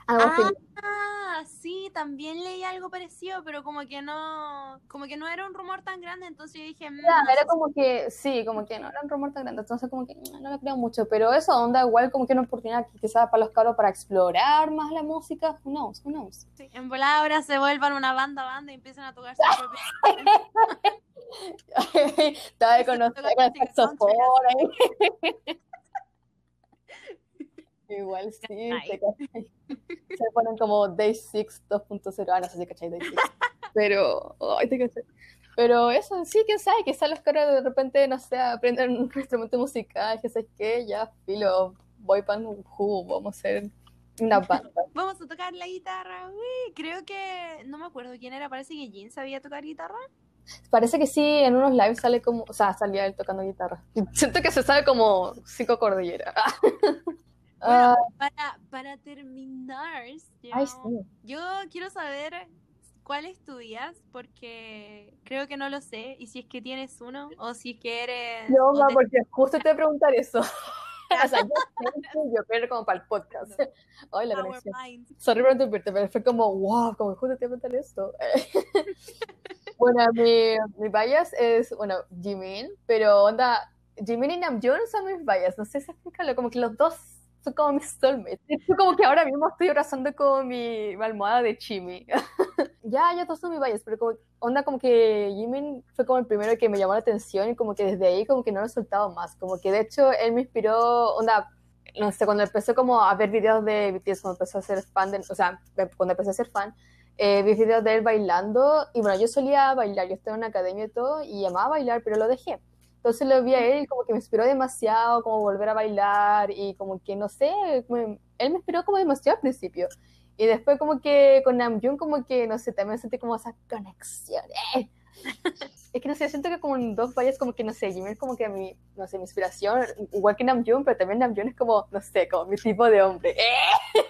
Algo. Ah, sí, también leí algo parecido, pero como que no, como que no era un rumor tan grande, entonces yo dije, mm, no era sé como que, sí, como que no era un rumor tan grande, entonces como que mm, no lo creo mucho, pero eso onda igual como que una oportunidad quizás para los caros para explorar más la música, who knows, who knows. si en volada ahora se vuelvan una banda banda y empiezan a tocar sus propias Estaba ahí con, los- Tocar con el saxofón. Igual sí, te cachai. Se ponen como Day 6 2.0. Ah, no sé si cachai Day 6. Pero, ay, te cachai. Pero eso, sí, quién sabe, quizás los caras de repente, no sé, aprendan un instrumento musical, que sabes qué, ya, filo, boy band, who, vamos a hacer una banda. Vamos a tocar la guitarra. Uy, creo que no me acuerdo quién era. Parece que Jin sabía tocar guitarra. Parece que sí, en unos lives sale como, o sea, salía él tocando guitarra. Siento que se sabe como cinco cordilleras. Ah, Para, para terminar, yo, sí. yo quiero saber cuál estudias porque creo que no lo sé. Y si es que tienes uno o si es que eres... No, te- porque justo te iba a preguntar eso. o sea, yo yo pero como para el podcast. Ay, la conexión. Sorry por interrumpirte, pero fue como, wow, como justo te iba a preguntar esto. bueno, mi, mi bias es, bueno, Jimin, pero onda, Jimin y Namjoon son mis bias, no sé si explicarlo, como que los dos son como mis soulmates. Es como que ahora mismo estoy abrazando como mi, almohada de Chimi. ya, ya todos son mis bias, pero como, onda como que Jimin fue como el primero que me llamó la atención y como que desde ahí como que no he soltado más, como que de hecho él me inspiró, onda, no sé, cuando empecé como a ver videos de BTS, cuando empecé a ser fan, de, o sea, cuando empecé a ser fan, eh, vi videos de él bailando y bueno, yo solía bailar, yo estaba en una academia y todo y amaba bailar, pero lo dejé. Entonces lo vi a él y como que me inspiró demasiado, como volver a bailar y como que no sé, me- él me inspiró como demasiado al principio. Y después como que con Namjoon como que, no sé, también sentí como esa conexión. ¡eh! Es que no sé, siento que como en dos valles como que, no sé, Jimin es como que mi, no sé, mi inspiración, igual que Namjoon, pero también Namjoon es como, no sé, como mi tipo de hombre. ¡Eh!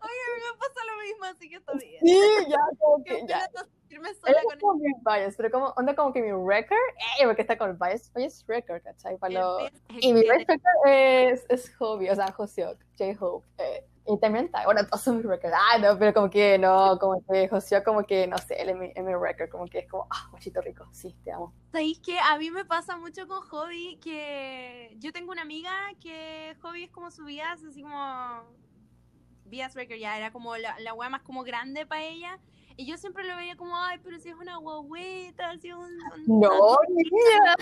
Oye, a mí me pasa lo mismo, así que está bien. Sí, ya, como que ya. Sentirme sola es con como mi bias, pero como, onda como que mi record, ¡eh! Porque está con el bias, es record, ¿cachai? Lo- el Y mi record es, es Hobby, o sea, Joseok, J-Hope. Eh, y también está, bueno, todos son mis records. Ah, no, pero como que no, como que Joseok, como que no sé, él es mi, es mi record, como que es como, ah, guachito rico, sí, te amo. ¿Sabéis que a mí me pasa mucho con Hobby que yo tengo una amiga que Hobby es como su vida, así como Vías Record ya era como la, la wea más como grande para ella y yo siempre lo veía como ay pero si es una guaguita si es un, un- No, niña.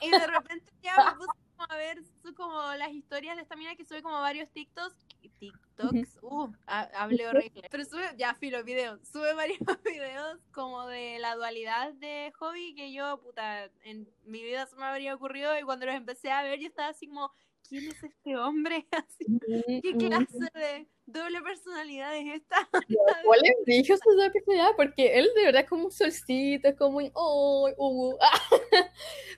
y de repente ya me puse como a ver su, como las historias de esta mina que sube como varios TikToks TikToks uh ha- hablé horrible. Pero sube ya filo videos sube varios videos como de la dualidad de hobby que yo puta en mi vida se me habría ocurrido y cuando los empecé a ver yo estaba así como ¿quién es este hombre? Así, ¿Qué clase de doble personalidad es esta? ¿Cuál es brillo su se llama? Porque él de verdad es como un solcito, es como un, oh, uh.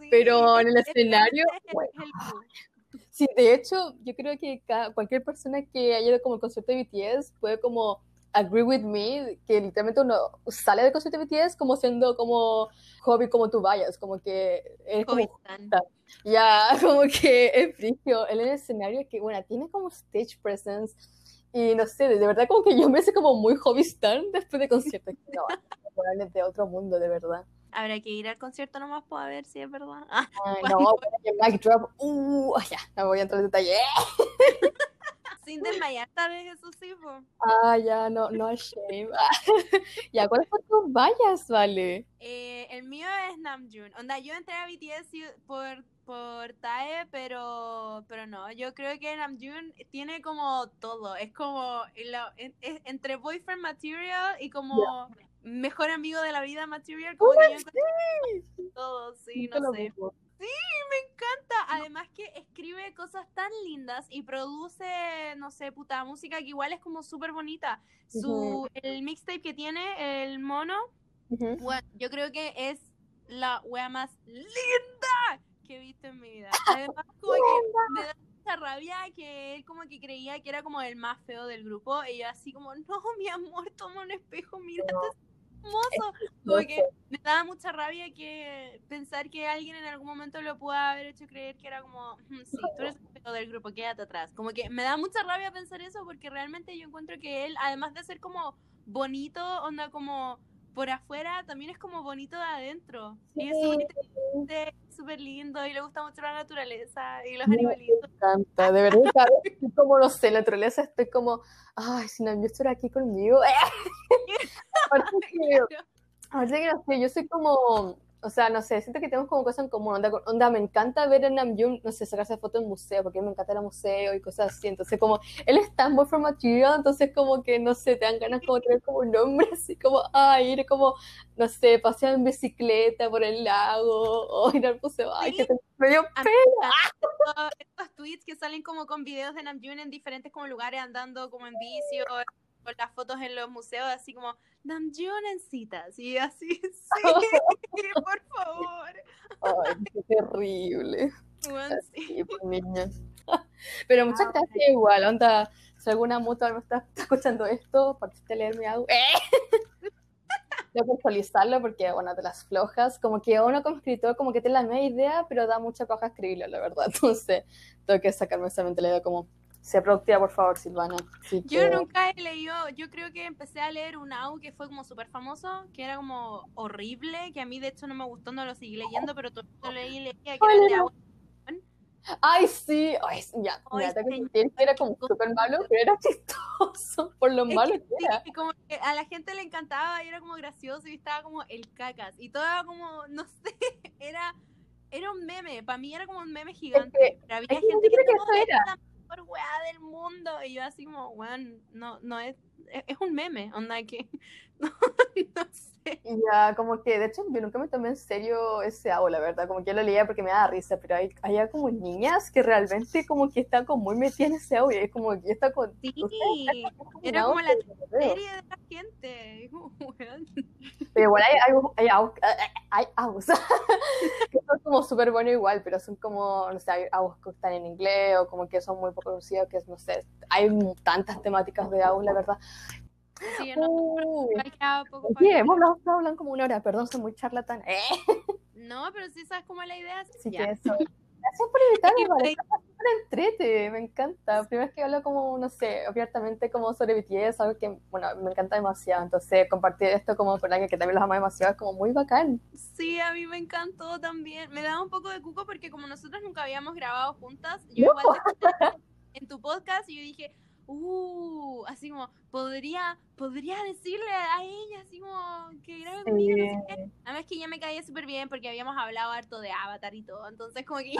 Sí, Pero en el es- escenario, es- bueno. el. Sí, de hecho, yo creo que cualquier persona que haya ido como al concierto de BTS puede como agree with me, que literalmente uno sale del concierto de BTS como siendo como hobby como tú vayas, como que es como ya, como que es brillo, él en el escenario que, bueno, tiene como stage presence y no sé, de, verdad como que yo me hice como muy hobby stan después de conciertos, no, bueno, es de otro mundo, de verdad. Habrá que ir al concierto nomás para ver si es verdad. Ah, Ay, no, bueno, que drop, uh, ya, no voy a entrar en detalle. Sin desmayar, tal vez eso sí, po. Ah, ya, no, no hay shame. ya, ¿cuáles son tus vallas, vale? Eh, el mío es Namjoon. Onda, yo entré a BTS por, por TAE, pero, pero no. Yo creo que Namjoon tiene como todo. Es como la- es entre boyfriend material y como mejor amigo de la vida material. Como que yo encuentro todo, sí, no sé. mismo. Me encanta. Además que escribe cosas tan lindas y produce, no sé, puta música que igual es como súper bonita. Su, el mixtape que tiene, el mono, bueno, yo creo que es la wea más linda que he visto en mi vida. Además, como que me da mucha rabia que él como que creía que era como el más feo del grupo. Y yo así como, no, mi amor, toma un espejo, mírate, No. Hermoso. Como que me daba mucha rabia que pensar que alguien en algún momento lo pueda haber hecho creer que era como, "Mm, sí, tú eres el del grupo, quédate atrás. Como que me da mucha rabia pensar eso porque realmente yo encuentro que él, además de ser como bonito, onda como por afuera, también es como bonito de adentro. Y es súper súper lindo y le gusta mucho la naturaleza y los Me animalitos. encanta, de verdad, cada vez estoy como, no sé, naturaleza estoy como, ay, si no, yo estuviera aquí conmigo. Aparte que, aparte que, no sé, yo soy como, o sea, no sé, siento que tenemos como cosas en común. Onda, onda me encanta ver a Namjoon, no sé, sacarse fotos en museo, porque me encanta el museo y cosas así. Entonces, como, él es tan boy for material, entonces como que, no sé, te dan ganas como tener como un hombre así como, ay, ir como, no sé, pasear en bicicleta por el lago, o ir al museo, ay, que te me dio pena. Estos tweets que salen como con videos de Namjoon en diferentes como lugares andando como en bici o con las fotos en los museos, así como Namjoon en citas, y así, sí, por favor. Ay, qué terrible. Bueno, sí. Pues, niña. Pero muchas gracias igual, onda, si alguna mutua me está, escuchando esto, partiste a leerme algo. ¡Eh! Tengo que actualizarlo porque, bueno, de las flojas, como que uno como escritor como que tiene la misma idea, pero da mucha paja escribirlo, la verdad. Entonces, tengo que sacarme esa mentalidad como sea productiva, por favor, Silvana. yo nunca he leído, yo creo que empecé a leer un AU que fue como súper famoso, que era como horrible, que a mí de hecho no me gustó, no lo seguí leyendo, pero todo lo leí y leía que era de agua. Ay, sí, Ay, ya, ya te que era como súper malo, pero era chistoso por lo malo que, era. como que a la gente le encantaba y era como gracioso y estaba como el cacas y todo era como, no sé, era, era un meme, para mí era como un meme gigante, pero había gente que, que era mejor weá del mundo. Y yo así como, weón, no, no es, es, un meme, onda que, no, no sé. Ya, como que, de hecho, yo nunca me tomé en serio ese agua, la verdad, como que yo lo leía porque me daba risa, pero hay, hay como niñas que realmente como que están como muy metidas en ese agua, y es como que está con... Sí, era como la serie de la gente, Pero igual hay, hay, hay, hay, que son como súper buenos igual, pero son como, no sé, hay que están en inglés o como que son muy poco conocidos, que es, no sé, hay tantas temáticas de aguas, la verdad. Sí, no, Oye, hemos hablado, hablando como una hora, perdón, soy muy charlatán. ¿Eh? No, pero sí sabes cómo es la idea. Sí, que eso. Gracias por invitarme, me entrete, me encanta. Primera vez que hablo como, no sé, abiertamente como sobre BTS, algo que, bueno, me encanta demasiado. Entonces, compartir esto como con alguien que también los ama demasiado es como muy bacán. Sí, a mí me encantó también. Me da un poco de cuco porque como nosotros nunca habíamos grabado juntas, yo igual en tu podcast y yo dije, uh, así como, podría, podría decirle a ella, así como, que grabe conmigo, no sé Además que ya me caía súper bien porque habíamos hablado harto de Avatar y todo, entonces como que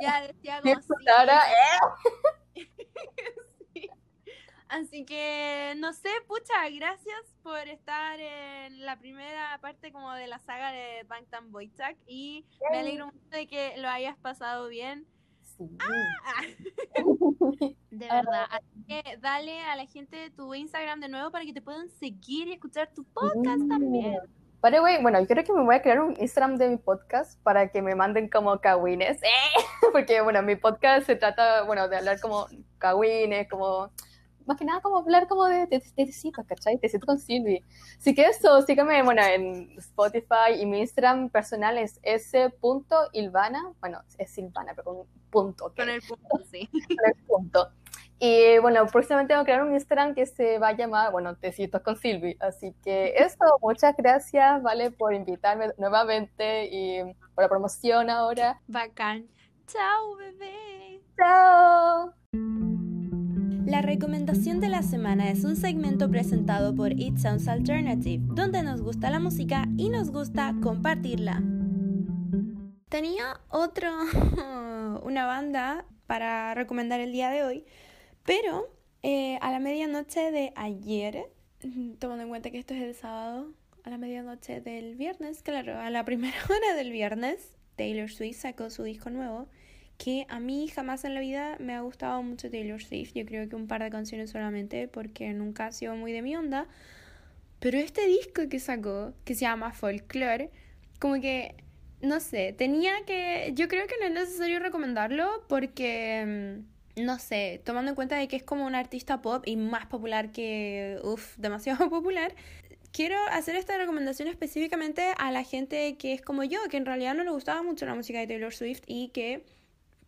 ya, decía como, sí. Así que, no sé, pucha, gracias por estar en la primera parte como de la saga de Bangtan Boychak y me alegro mucho de que lo hayas pasado bien. Ah. De verdad. Así que dale a la gente tu Instagram de nuevo para que te puedan seguir y escuchar tu podcast también. Pero, güey, bueno, yo creo que me voy a crear un Instagram de mi podcast para que me manden como cagüines. ¿eh? Porque, bueno, mi podcast se trata, bueno, de hablar como cagüines, como más que nada como hablar como de, de, de, ¿cachai? Te con Silvi. Así que eso, sígueme, bueno, en Spotify y mi Instagram personal es s.ilvana, bueno, es Silvana, pero con un punto. Con el punto, sí. Con el punto. Y bueno, próximamente voy a crear un Instagram que se va a llamar, bueno, Tecitos con Silvi. Así que eso, muchas gracias, ¿vale? Por invitarme nuevamente y por la promoción ahora. Bacán. Chao, bebé. Chao. La recomendación de la semana es un segmento presentado por It Sounds Alternative, donde nos gusta la música y nos gusta compartirla. Tenía otro, una banda para recomendar el día de hoy, pero eh, a la medianoche de ayer, tomando en cuenta que esto es el sábado, a la medianoche del viernes, claro, a la primera hora del viernes, Taylor Swift sacó su disco nuevo que a mí jamás en la vida me ha gustado mucho Taylor Swift. Yo creo que un par de canciones solamente porque nunca ha sido muy de mi onda. Pero este disco que sacó, que se llama Folklore, como que, no sé, tenía que... Yo creo que no es necesario recomendarlo porque, mm, no sé, tomando en cuenta de que es como un artista pop y más popular que, uff, demasiado popular, quiero hacer esta recomendación específicamente a la gente que es como yo, que en realidad no le gustaba mucho la música de Taylor Swift y que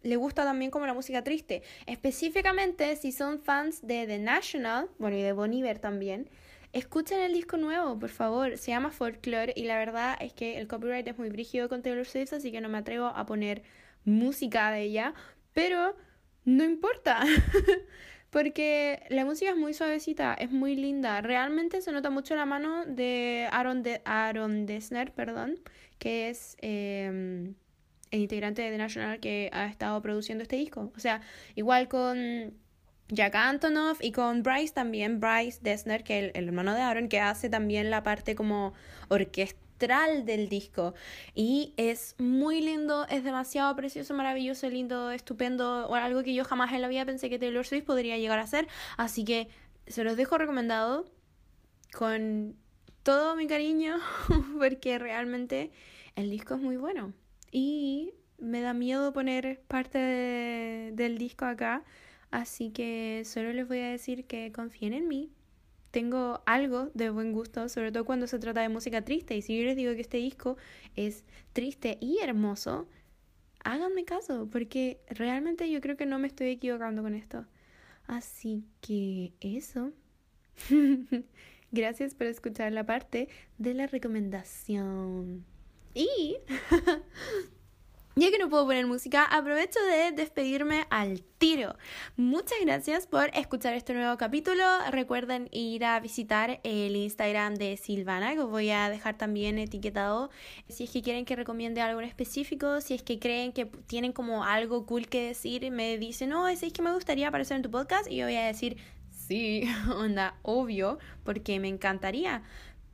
le gusta también como la música triste. Específicamente si son fans de The National, bueno, y de Bon Iver también, escuchen el disco nuevo, por favor. Se llama Folklore y la verdad es que el copyright es muy brígido con Taylor Swift, así que no me atrevo a poner música de ella, pero no importa. porque la música es muy suavecita, es muy linda. Realmente se nota mucho la mano de Aaron, de Aaron Dessner, perdón, que es em, el integrante de The National que ha estado produciendo este disco. O sea, igual con Jack Antonoff y con Bryce también, Bryce Dessner, que es el, hermano de Aaron, que hace también la parte como orquestral del disco. Y es muy lindo, es demasiado precioso, maravilloso, lindo, estupendo, o algo que yo jamás en la vida pensé que Taylor Swift podría llegar a ser. Así que se los dejo recomendado con todo mi cariño, porque realmente el disco es muy bueno. Y me da miedo poner parte del disco acá Así que solo les voy a decir que confíen en mí. Tengo algo de buen gusto, sobre todo cuando se trata de música triste. Y si yo les digo que este disco es triste y hermoso, háganme caso, porque realmente yo creo que no me estoy equivocando con esto. Así que eso. Gracias por escuchar la parte de la recomendación. Y Ya que no puedo poner música, aprovecho de despedirme al tiro. Muchas gracias por escuchar este nuevo capítulo. Recuerden ir a visitar el Instagram de Silvana, que os voy a dejar también etiquetado. Si es que quieren que recomiende algo en específico, si es que creen que tienen como algo cool que decir, me dicen, no, es que me gustaría aparecer en tu podcast, y yo voy a decir, sí, onda, obvio, porque me encantaría.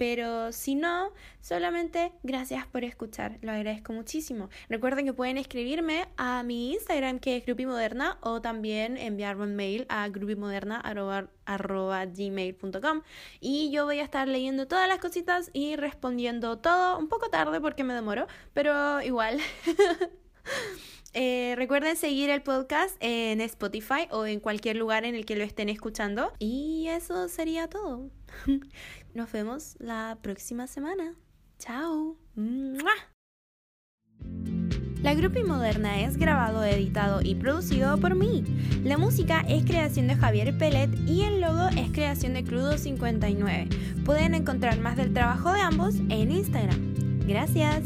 Pero si no, solamente gracias por escuchar, lo agradezco muchísimo. Recuerden que pueden escribirme a mi Instagram que es grupimoderna o también enviarme un mail a grupimoderna.gmail.com y yo voy a estar leyendo todas las cositas y respondiendo todo un poco tarde porque me demoro, pero igual. Eh, recuerden seguir el podcast en Spotify o en cualquier lugar en el que lo estén escuchando. Y eso sería todo. Nos vemos la próxima semana. Chao. La Grupi Moderna es grabado, editado y producido por mí. La música es creación de Javier Pellet y el logo es creación de Crudo59. Pueden encontrar más del trabajo de ambos en Instagram. Gracias.